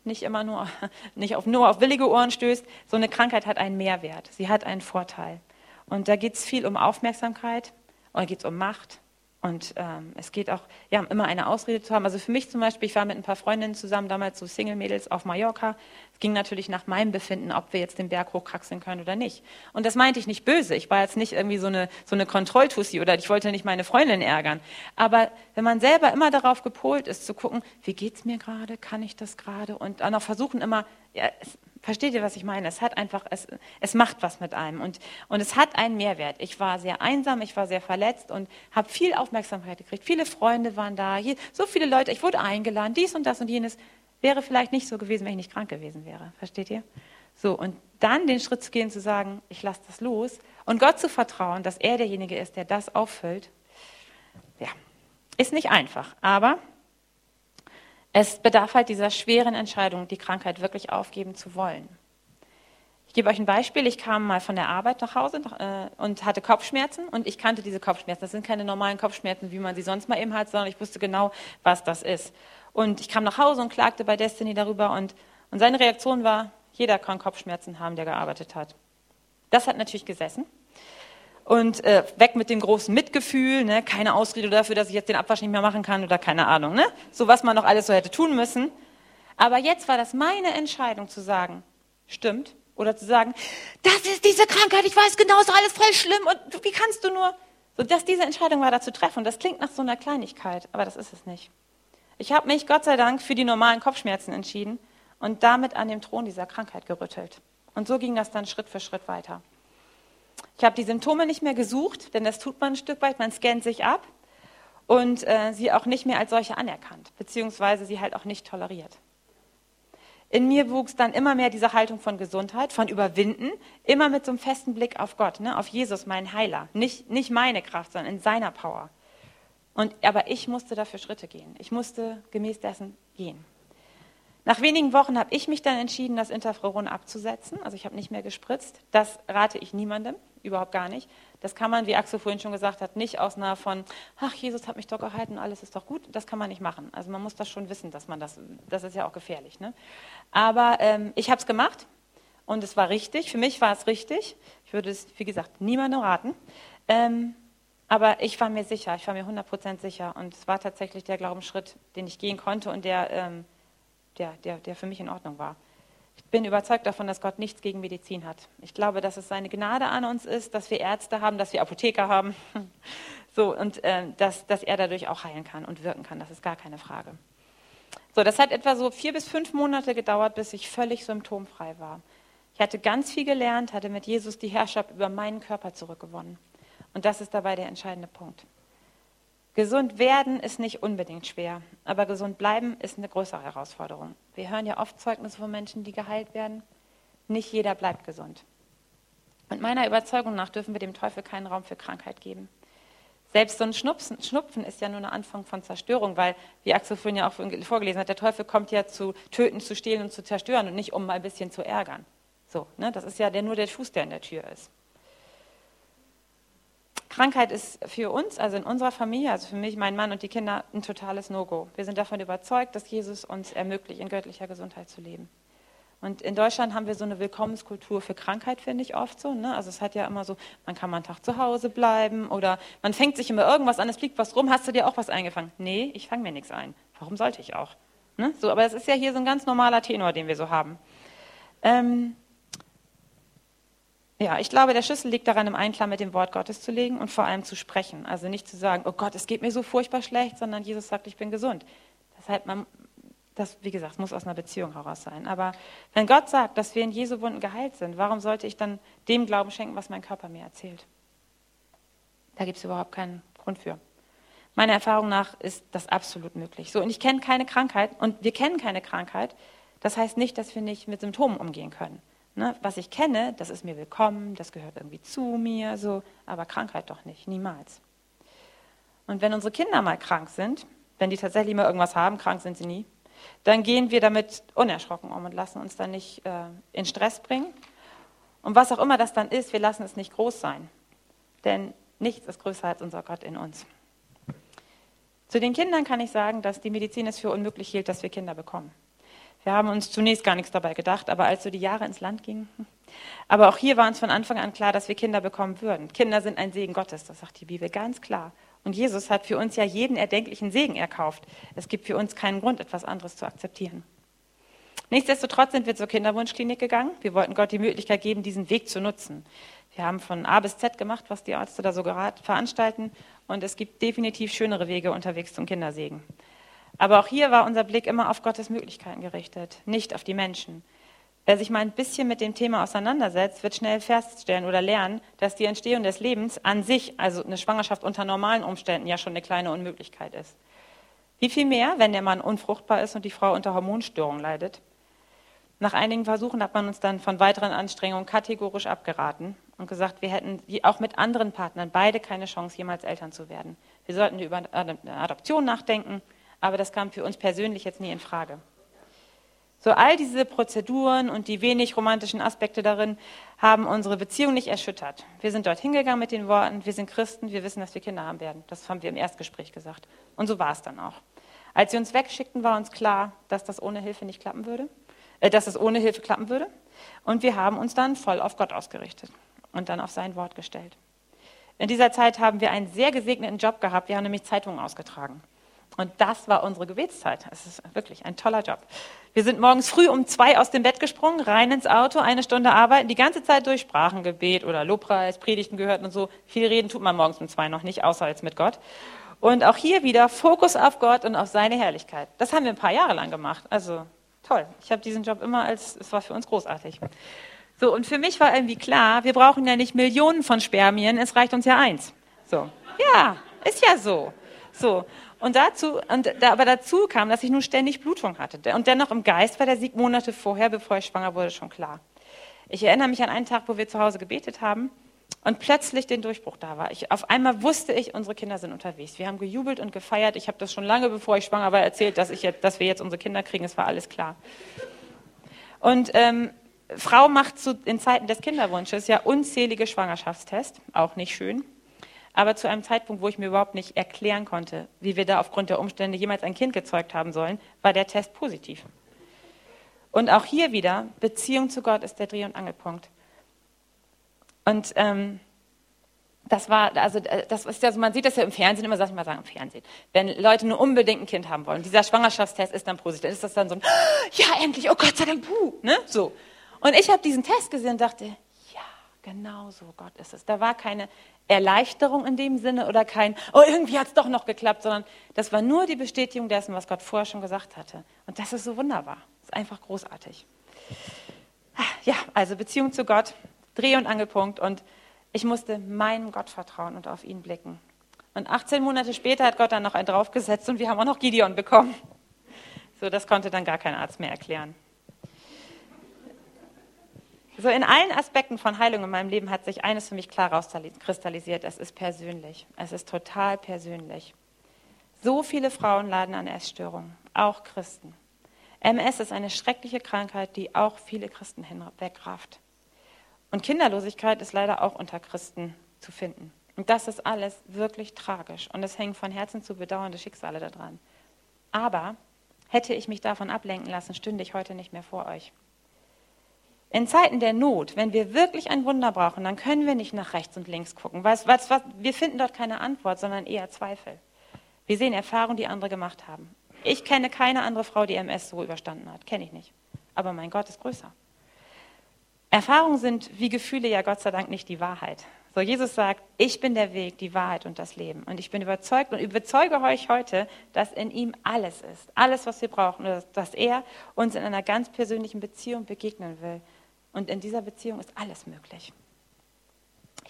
nicht immer nur, nicht auf, nur auf willige Ohren stößt, so eine Krankheit hat einen Mehrwert. Sie hat einen Vorteil. Und da geht es viel um Aufmerksamkeit und geht es um Macht und ähm, es geht auch, ja, immer eine Ausrede zu haben. Also für mich zum Beispiel, ich war mit ein paar Freundinnen zusammen, damals so Single-Mädels auf Mallorca. Es ging natürlich nach meinem Befinden, ob wir jetzt den Berg hochkraxeln können oder nicht. Und das meinte ich nicht böse. Ich war jetzt nicht irgendwie so eine, so eine Kontrolltussi oder ich wollte nicht meine Freundin ärgern. Aber wenn man selber immer darauf gepolt ist, zu gucken, wie geht's mir gerade, kann ich das gerade? Und dann auch versuchen immer, ja, es, Versteht ihr, was ich meine? Es hat einfach, es, es macht was mit einem und, und es hat einen Mehrwert. Ich war sehr einsam, ich war sehr verletzt und habe viel Aufmerksamkeit gekriegt. Viele Freunde waren da, hier, so viele Leute, ich wurde eingeladen, dies und das und jenes. Wäre vielleicht nicht so gewesen, wenn ich nicht krank gewesen wäre. Versteht ihr? So, und dann den Schritt zu gehen, zu sagen, ich lasse das los und Gott zu vertrauen, dass er derjenige ist, der das auffüllt, ja, ist nicht einfach. Aber es bedarf halt dieser schweren Entscheidung, die Krankheit wirklich aufgeben zu wollen. Ich gebe euch ein Beispiel. Ich kam mal von der Arbeit nach Hause äh, und hatte Kopfschmerzen und ich kannte diese Kopfschmerzen. Das sind keine normalen Kopfschmerzen, wie man sie sonst mal eben hat, sondern ich wusste genau, was das ist. Und ich kam nach Hause und klagte bei Destiny darüber und, und seine Reaktion war, jeder kann Kopfschmerzen haben, der gearbeitet hat. Das hat natürlich gesessen. Und äh, weg mit dem großen Mitgefühl, ne? keine Ausrede dafür, dass ich jetzt den Abwasch nicht mehr machen kann oder keine Ahnung. Ne? So was man noch alles so hätte tun müssen. Aber jetzt war das meine Entscheidung zu sagen, stimmt. Oder zu sagen, das ist diese Krankheit, ich weiß genau, ist alles voll schlimm und wie kannst du nur. So, dass diese Entscheidung war, da zu treffen. Das klingt nach so einer Kleinigkeit, aber das ist es nicht. Ich habe mich Gott sei Dank für die normalen Kopfschmerzen entschieden und damit an dem Thron dieser Krankheit gerüttelt. Und so ging das dann Schritt für Schritt weiter. Ich habe die Symptome nicht mehr gesucht, denn das tut man ein Stück weit, man scannt sich ab und äh, sie auch nicht mehr als solche anerkannt, beziehungsweise sie halt auch nicht toleriert. In mir wuchs dann immer mehr diese Haltung von Gesundheit, von Überwinden, immer mit so einem festen Blick auf Gott, ne, auf Jesus, meinen Heiler. Nicht, nicht meine Kraft, sondern in seiner Power. Und, aber ich musste dafür Schritte gehen. Ich musste gemäß dessen gehen. Nach wenigen Wochen habe ich mich dann entschieden, das Interferon abzusetzen. Also ich habe nicht mehr gespritzt. Das rate ich niemandem, überhaupt gar nicht. Das kann man, wie Axel vorhin schon gesagt hat, nicht aus einer von, ach, Jesus hat mich doch gehalten, alles ist doch gut. Das kann man nicht machen. Also man muss das schon wissen, dass man das, das ist ja auch gefährlich. Ne? Aber ähm, ich habe es gemacht und es war richtig. Für mich war es richtig. Ich würde es, wie gesagt, niemandem raten. Ähm, aber ich war mir sicher, ich war mir 100% sicher. Und es war tatsächlich der Glaubensschritt, den ich gehen konnte und der... Ähm, der, der, der für mich in Ordnung war. Ich bin überzeugt davon, dass Gott nichts gegen Medizin hat. Ich glaube, dass es seine Gnade an uns ist, dass wir Ärzte haben, dass wir Apotheker haben. So, und äh, dass, dass er dadurch auch heilen kann und wirken kann. Das ist gar keine Frage. So, das hat etwa so vier bis fünf Monate gedauert, bis ich völlig symptomfrei war. Ich hatte ganz viel gelernt, hatte mit Jesus die Herrschaft über meinen Körper zurückgewonnen. Und das ist dabei der entscheidende Punkt. Gesund werden ist nicht unbedingt schwer, aber gesund bleiben ist eine größere Herausforderung. Wir hören ja oft Zeugnisse von Menschen, die geheilt werden. Nicht jeder bleibt gesund. Und meiner Überzeugung nach dürfen wir dem Teufel keinen Raum für Krankheit geben. Selbst so ein Schnupfen, Schnupfen ist ja nur ein Anfang von Zerstörung, weil, wie Axel vorhin ja auch vorgelesen hat, der Teufel kommt ja zu töten, zu stehlen und zu zerstören und nicht um mal ein bisschen zu ärgern. So, ne? Das ist ja der, nur der Fuß, der in der Tür ist. Krankheit ist für uns, also in unserer Familie, also für mich, meinen Mann und die Kinder, ein totales No-Go. Wir sind davon überzeugt, dass Jesus uns ermöglicht, in göttlicher Gesundheit zu leben. Und in Deutschland haben wir so eine Willkommenskultur für Krankheit, finde ich oft so. Ne? Also es hat ja immer so, man kann mal einen Tag zu Hause bleiben oder man fängt sich immer irgendwas an, es fliegt was rum, hast du dir auch was eingefangen? Nee, ich fange mir nichts ein. Warum sollte ich auch? Ne? So, aber es ist ja hier so ein ganz normaler Tenor, den wir so haben. Ähm, ja, ich glaube, der Schlüssel liegt daran, im Einklang mit dem Wort Gottes zu legen und vor allem zu sprechen. Also nicht zu sagen, oh Gott, es geht mir so furchtbar schlecht, sondern Jesus sagt, ich bin gesund. Deshalb, man, das, wie gesagt, muss aus einer Beziehung heraus sein. Aber wenn Gott sagt, dass wir in Jesu Wunden geheilt sind, warum sollte ich dann dem Glauben schenken, was mein Körper mir erzählt? Da gibt es überhaupt keinen Grund für. Meiner Erfahrung nach ist das absolut möglich. So, und ich kenne keine Krankheit und wir kennen keine Krankheit. Das heißt nicht, dass wir nicht mit Symptomen umgehen können. Ne, was ich kenne, das ist mir willkommen, das gehört irgendwie zu mir, so, aber Krankheit doch nicht, niemals. Und wenn unsere Kinder mal krank sind, wenn die tatsächlich mal irgendwas haben, krank sind sie nie, dann gehen wir damit unerschrocken um und lassen uns dann nicht äh, in Stress bringen. Und was auch immer das dann ist, wir lassen es nicht groß sein. Denn nichts ist größer als unser Gott in uns. Zu den Kindern kann ich sagen, dass die Medizin es für unmöglich hielt, dass wir Kinder bekommen. Wir haben uns zunächst gar nichts dabei gedacht, aber als so die Jahre ins Land gingen. Aber auch hier war uns von Anfang an klar, dass wir Kinder bekommen würden. Kinder sind ein Segen Gottes, das sagt die Bibel ganz klar. Und Jesus hat für uns ja jeden erdenklichen Segen erkauft. Es gibt für uns keinen Grund, etwas anderes zu akzeptieren. Nichtsdestotrotz sind wir zur Kinderwunschklinik gegangen. Wir wollten Gott die Möglichkeit geben, diesen Weg zu nutzen. Wir haben von A bis Z gemacht, was die Ärzte da so veranstalten. Und es gibt definitiv schönere Wege unterwegs zum Kindersegen. Aber auch hier war unser Blick immer auf Gottes Möglichkeiten gerichtet, nicht auf die Menschen. Wer sich mal ein bisschen mit dem Thema auseinandersetzt, wird schnell feststellen oder lernen, dass die Entstehung des Lebens an sich, also eine Schwangerschaft unter normalen Umständen, ja schon eine kleine Unmöglichkeit ist. Wie viel mehr, wenn der Mann unfruchtbar ist und die Frau unter Hormonstörungen leidet? Nach einigen Versuchen hat man uns dann von weiteren Anstrengungen kategorisch abgeraten und gesagt, wir hätten auch mit anderen Partnern beide keine Chance, jemals Eltern zu werden. Wir sollten über eine Adoption nachdenken, aber das kam für uns persönlich jetzt nie in Frage. So all diese Prozeduren und die wenig romantischen Aspekte darin haben unsere Beziehung nicht erschüttert. Wir sind dort hingegangen mit den Worten, wir sind Christen, wir wissen, dass wir Kinder haben werden. Das haben wir im Erstgespräch gesagt. Und so war es dann auch. Als sie uns wegschickten, war uns klar, dass das ohne Hilfe nicht klappen würde, äh, dass es ohne Hilfe klappen würde. Und wir haben uns dann voll auf Gott ausgerichtet und dann auf sein Wort gestellt. In dieser Zeit haben wir einen sehr gesegneten Job gehabt. Wir haben nämlich Zeitungen ausgetragen. Und das war unsere Gebetszeit. Es ist wirklich ein toller Job. Wir sind morgens früh um zwei aus dem Bett gesprungen, rein ins Auto, eine Stunde arbeiten, die ganze Zeit durch Sprachengebet oder Lobpreis, Predigten gehört und so. Viel reden tut man morgens um zwei noch nicht, außer jetzt mit Gott. Und auch hier wieder Fokus auf Gott und auf seine Herrlichkeit. Das haben wir ein paar Jahre lang gemacht. Also toll. Ich habe diesen Job immer als, es war für uns großartig. So, und für mich war irgendwie klar, wir brauchen ja nicht Millionen von Spermien, es reicht uns ja eins. So. Ja, ist ja so. So. Und dazu, und da, aber dazu kam, dass ich nun ständig Blutung hatte. Und dennoch im Geist war der Sieg Monate vorher, bevor ich schwanger wurde, schon klar. Ich erinnere mich an einen Tag, wo wir zu Hause gebetet haben und plötzlich den Durchbruch da war. Ich, auf einmal wusste ich, unsere Kinder sind unterwegs. Wir haben gejubelt und gefeiert. Ich habe das schon lange, bevor ich schwanger war, erzählt, dass, ich jetzt, dass wir jetzt unsere Kinder kriegen. Es war alles klar. Und ähm, Frau macht zu, in Zeiten des Kinderwunsches ja unzählige Schwangerschaftstests, auch nicht schön. Aber zu einem Zeitpunkt, wo ich mir überhaupt nicht erklären konnte, wie wir da aufgrund der Umstände jemals ein Kind gezeugt haben sollen, war der Test positiv. Und auch hier wieder, Beziehung zu Gott ist der Dreh- und Angelpunkt. Und ähm, das war, also äh, das ist ja so, man sieht das ja im Fernsehen, immer sag ich mal sagen, im Fernsehen. Wenn Leute nur unbedingt ein Kind haben wollen, dieser Schwangerschaftstest ist dann positiv, dann ist das dann so ein, ja endlich, oh Gott sei Dank, puh, ne, so. Und ich habe diesen Test gesehen und dachte, genau so, Gott ist es. Da war keine Erleichterung in dem Sinne oder kein, oh, irgendwie hat es doch noch geklappt, sondern das war nur die Bestätigung dessen, was Gott vorher schon gesagt hatte. Und das ist so wunderbar. Das ist einfach großartig. Ja, also Beziehung zu Gott, Dreh- und Angelpunkt. Und ich musste meinem Gott vertrauen und auf ihn blicken. Und 18 Monate später hat Gott dann noch einen draufgesetzt und wir haben auch noch Gideon bekommen. So, das konnte dann gar kein Arzt mehr erklären. So in allen Aspekten von Heilung in meinem Leben hat sich eines für mich klar rauskristallisiert. Es ist persönlich. Es ist total persönlich. So viele Frauen leiden an Essstörungen, auch Christen. MS ist eine schreckliche Krankheit, die auch viele Christen hinwegrafft. Und Kinderlosigkeit ist leider auch unter Christen zu finden. Und das ist alles wirklich tragisch. Und es hängen von Herzen zu bedauernde Schicksale daran. Aber hätte ich mich davon ablenken lassen, stünde ich heute nicht mehr vor euch. In Zeiten der Not, wenn wir wirklich ein Wunder brauchen, dann können wir nicht nach rechts und links gucken. Was, was, was, wir finden dort keine Antwort, sondern eher Zweifel. Wir sehen Erfahrungen, die andere gemacht haben. Ich kenne keine andere Frau, die MS so überstanden hat. Kenne ich nicht. Aber mein Gott ist größer. Erfahrungen sind wie Gefühle ja Gott sei Dank nicht die Wahrheit. So, Jesus sagt, ich bin der Weg, die Wahrheit und das Leben. Und ich bin überzeugt und überzeuge euch heute, dass in ihm alles ist. Alles, was wir brauchen. Dass er uns in einer ganz persönlichen Beziehung begegnen will. Und in dieser Beziehung ist alles möglich.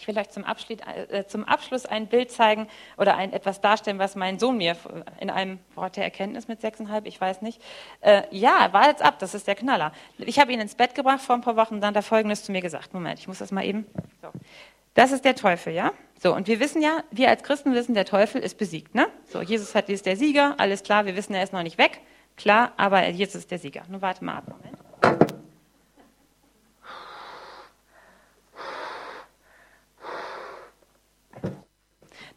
Ich will euch zum Abschluss, äh, zum Abschluss ein Bild zeigen oder ein, etwas darstellen, was mein Sohn mir in einem Wort der Erkenntnis mit sechseinhalb, ich weiß nicht. Äh, ja, war jetzt ab, das ist der Knaller. Ich habe ihn ins Bett gebracht vor ein paar Wochen, dann hat er Folgendes zu mir gesagt. Moment, ich muss das mal eben. So. Das ist der Teufel, ja? So, und wir wissen ja, wir als Christen wissen, der Teufel ist besiegt, ne? So, Jesus hat, ist der Sieger, alles klar, wir wissen, er ist noch nicht weg, klar, aber Jesus ist der Sieger. Nun warte mal ab, Moment.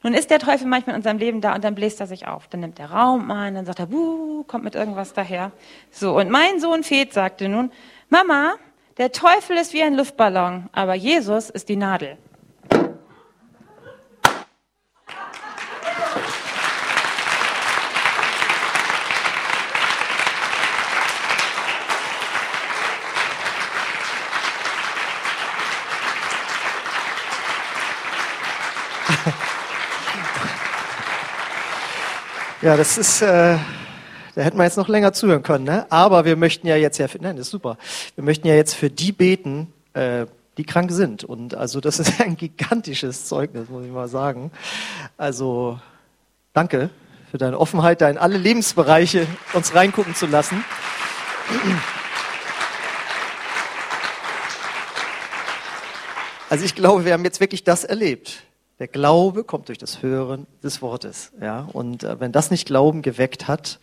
Nun ist der Teufel manchmal in unserem Leben da und dann bläst er sich auf. Dann nimmt er Raum an, dann sagt er, buh, kommt mit irgendwas daher. So, und mein Sohn Feth sagte nun, Mama, der Teufel ist wie ein Luftballon, aber Jesus ist die Nadel. Ja, das ist, äh, da hätten wir jetzt noch länger zuhören können, ne? Aber wir möchten ja jetzt ja, für, nein, das ist super. Wir möchten ja jetzt für die beten, äh, die krank sind. Und also das ist ein gigantisches Zeugnis, muss ich mal sagen. Also danke für deine Offenheit, da in alle Lebensbereiche uns reingucken zu lassen. Also ich glaube, wir haben jetzt wirklich das erlebt. Der Glaube kommt durch das Hören des Wortes, ja. Und äh, wenn das nicht Glauben geweckt hat,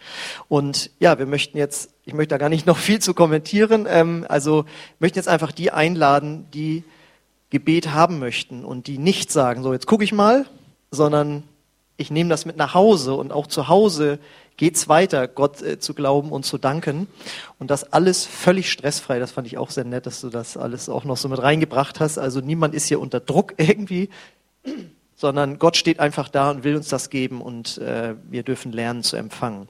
und ja, wir möchten jetzt, ich möchte da gar nicht noch viel zu kommentieren, ähm, also möchten jetzt einfach die einladen, die Gebet haben möchten und die nicht sagen, so jetzt gucke ich mal, sondern ich nehme das mit nach Hause und auch zu Hause geht's weiter, Gott äh, zu glauben und zu danken. Und das alles völlig stressfrei. Das fand ich auch sehr nett, dass du das alles auch noch so mit reingebracht hast. Also niemand ist hier unter Druck irgendwie, sondern Gott steht einfach da und will uns das geben und äh, wir dürfen lernen zu empfangen.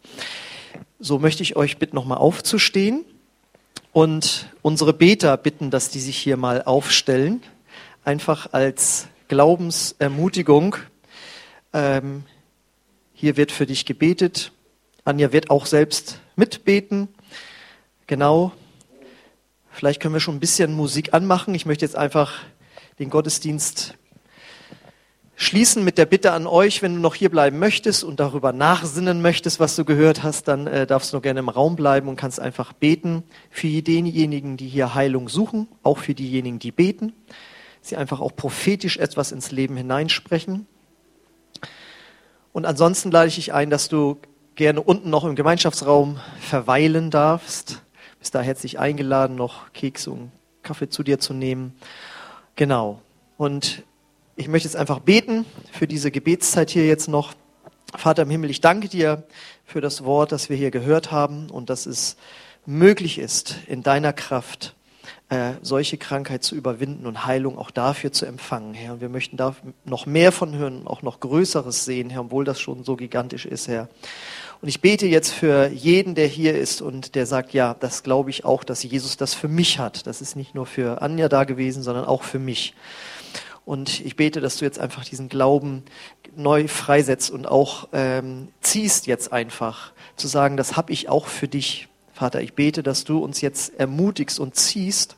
So möchte ich euch bitten, nochmal aufzustehen und unsere Beter bitten, dass die sich hier mal aufstellen, einfach als Glaubensermutigung. Ähm, hier wird für dich gebetet. Anja wird auch selbst mitbeten. Genau. Vielleicht können wir schon ein bisschen Musik anmachen. Ich möchte jetzt einfach den Gottesdienst schließen mit der Bitte an euch, wenn du noch hier bleiben möchtest und darüber nachsinnen möchtest, was du gehört hast, dann äh, darfst du noch gerne im Raum bleiben und kannst einfach beten für denjenigen, die hier Heilung suchen, auch für diejenigen, die beten. Sie einfach auch prophetisch etwas ins Leben hineinsprechen. Und ansonsten lade ich dich ein, dass du gerne unten noch im Gemeinschaftsraum verweilen darfst. Bist da herzlich eingeladen, noch Kekse und Kaffee zu dir zu nehmen. Genau. Und ich möchte jetzt einfach beten für diese Gebetszeit hier jetzt noch. Vater im Himmel, ich danke dir für das Wort, das wir hier gehört haben und dass es möglich ist, in deiner Kraft äh, solche Krankheit zu überwinden und Heilung auch dafür zu empfangen, Herr. Und wir möchten da noch mehr von hören, auch noch Größeres sehen, Herr, obwohl das schon so gigantisch ist, Herr. Und ich bete jetzt für jeden, der hier ist und der sagt, ja, das glaube ich auch, dass Jesus das für mich hat. Das ist nicht nur für Anja da gewesen, sondern auch für mich. Und ich bete, dass du jetzt einfach diesen Glauben neu freisetzt und auch ähm, ziehst jetzt einfach, zu sagen, das habe ich auch für dich. Vater, ich bete, dass du uns jetzt ermutigst und ziehst,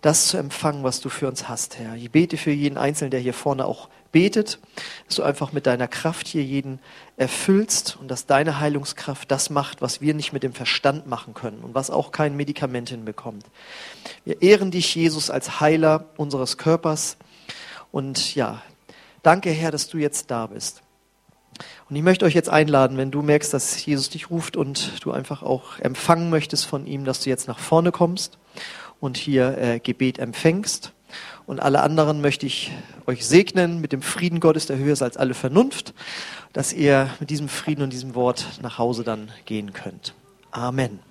das zu empfangen, was du für uns hast, Herr. Ich bete für jeden Einzelnen, der hier vorne auch betet, dass du einfach mit deiner Kraft hier jeden erfüllst und dass deine Heilungskraft das macht, was wir nicht mit dem Verstand machen können und was auch kein Medikament hinbekommt. Wir ehren dich, Jesus, als Heiler unseres Körpers. Und ja, danke Herr, dass du jetzt da bist. Und ich möchte euch jetzt einladen, wenn du merkst, dass Jesus dich ruft und du einfach auch empfangen möchtest von ihm, dass du jetzt nach vorne kommst und hier äh, Gebet empfängst. Und alle anderen möchte ich euch segnen mit dem Frieden Gottes, der höher ist als alle Vernunft, dass ihr mit diesem Frieden und diesem Wort nach Hause dann gehen könnt. Amen.